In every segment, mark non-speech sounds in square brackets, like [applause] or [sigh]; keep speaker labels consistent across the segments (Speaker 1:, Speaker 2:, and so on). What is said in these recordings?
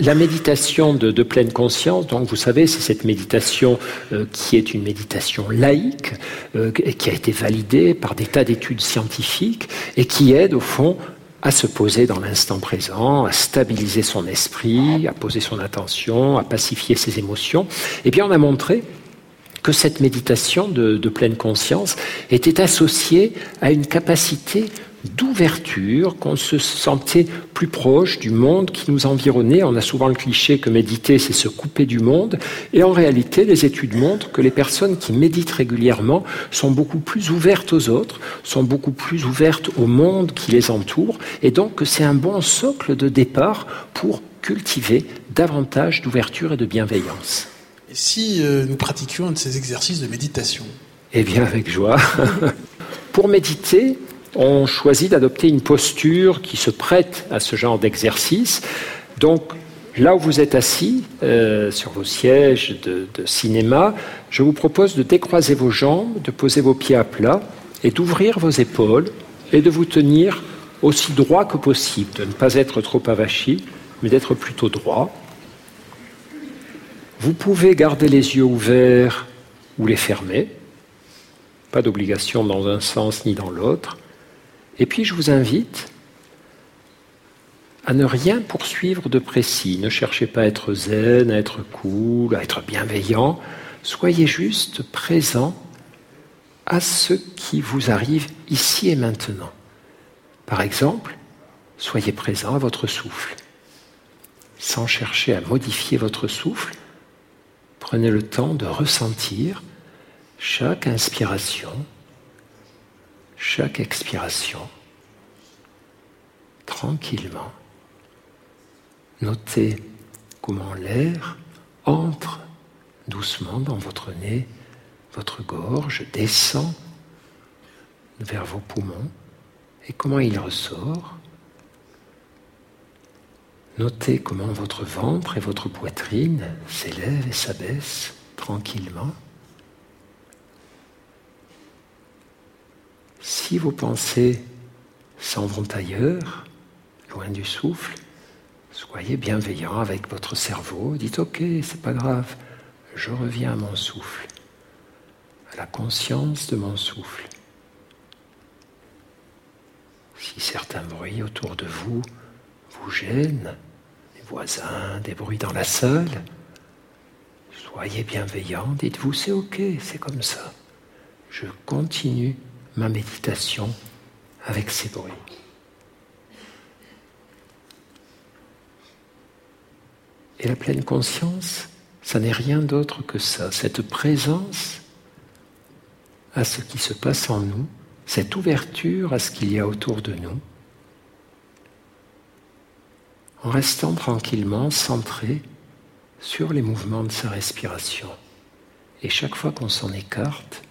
Speaker 1: La méditation de, pleine conscience, donc vous savez, c'est cette méditation euh, qui est une méditation laïque, euh, qui a été validée par des tas d'études scientifiques et qui aide au fond à se poser dans l'instant présent, à stabiliser son esprit, à poser son attention, à pacifier ses émotions. Eh bien, on a montré que cette méditation de, de pleine conscience était associée à une capacité d'ouverture, qu'on se sentait plus proche du monde qui nous environnait. On a souvent le cliché que méditer, c'est se couper du monde. Et en réalité, les études montrent que les personnes qui méditent régulièrement sont beaucoup plus ouvertes aux autres, sont beaucoup plus ouvertes au monde qui les entoure. Et donc, c'est un bon socle de départ pour cultiver davantage d'ouverture et de bienveillance.
Speaker 2: Et si euh, nous pratiquions un de ces exercices de méditation?
Speaker 1: Eh bien, avec joie. [laughs] pour méditer, on choisit d'adopter une posture qui se prête à ce genre d'exercice. Donc, là où vous êtes assis, euh, sur vos sièges de, cinéma, je vous propose de décroiser vos jambes, de poser vos pieds à plat et d'ouvrir vos épaules et de vous tenir aussi droit que possible, de ne pas être trop avachi, mais d'être plutôt droit. Vous pouvez garder les yeux ouverts ou les fermer, pas d'obligation dans un sens ni dans l'autre. Et puis je vous invite à ne rien poursuivre de précis. Ne cherchez pas à être zen, à être cool, à être bienveillant. Soyez juste présent à ce qui vous arrive ici et maintenant. Par exemple, soyez présent à votre souffle. Sans chercher à modifier votre souffle, prenez le temps de ressentir chaque inspiration chaque expiration, tranquillement, notez comment l'air entre doucement dans votre nez, votre gorge, descend vers vos poumons et comment il ressort. Notez comment votre ventre et votre poitrine s'élèvent et s'abaissent tranquillement. Si vos pensées s'en vont ailleurs, loin du souffle, soyez bienveillant avec votre cerveau. Dites OK, c'est pas grave, je reviens à mon souffle, à la conscience de mon souffle. Si certains bruits autour de vous vous gênent, des voisins, des bruits dans la salle, soyez bienveillant, dites-vous c'est ok, c'est comme ça. Je continue ma méditation avec ces bruits. Et la pleine conscience, ça n'est rien d'autre que ça, cette présence à ce qui se passe en nous, cette ouverture à ce qu'il y a autour de nous, en restant tranquillement centré sur les mouvements de sa respiration. Et chaque fois qu'on s'en écarte,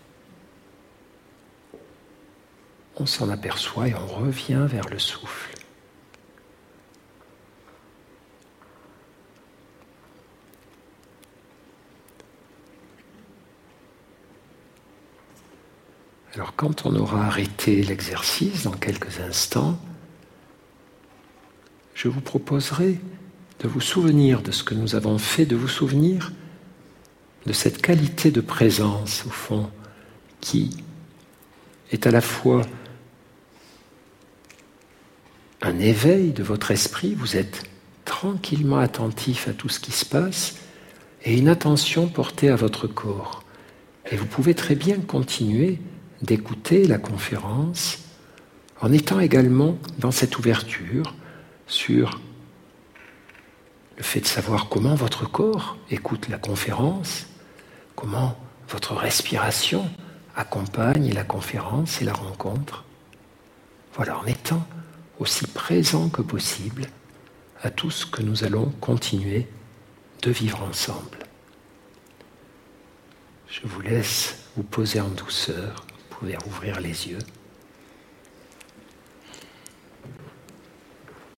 Speaker 1: on s'en aperçoit et on revient vers le souffle. Alors quand on aura arrêté l'exercice dans quelques instants, je vous proposerai de vous souvenir de ce que nous avons fait, de vous souvenir de cette qualité de présence, au fond, qui est à la fois un éveil de votre esprit, vous êtes tranquillement attentif à tout ce qui se passe et une attention portée à votre corps. Et vous pouvez très bien continuer d'écouter la conférence en étant également dans cette ouverture sur le fait de savoir comment votre corps écoute la conférence, comment votre respiration accompagne la conférence et la rencontre. Voilà, en étant aussi présent que possible à tout ce que nous allons continuer de vivre ensemble. Je vous laisse vous poser en douceur, vous pouvez ouvrir les yeux.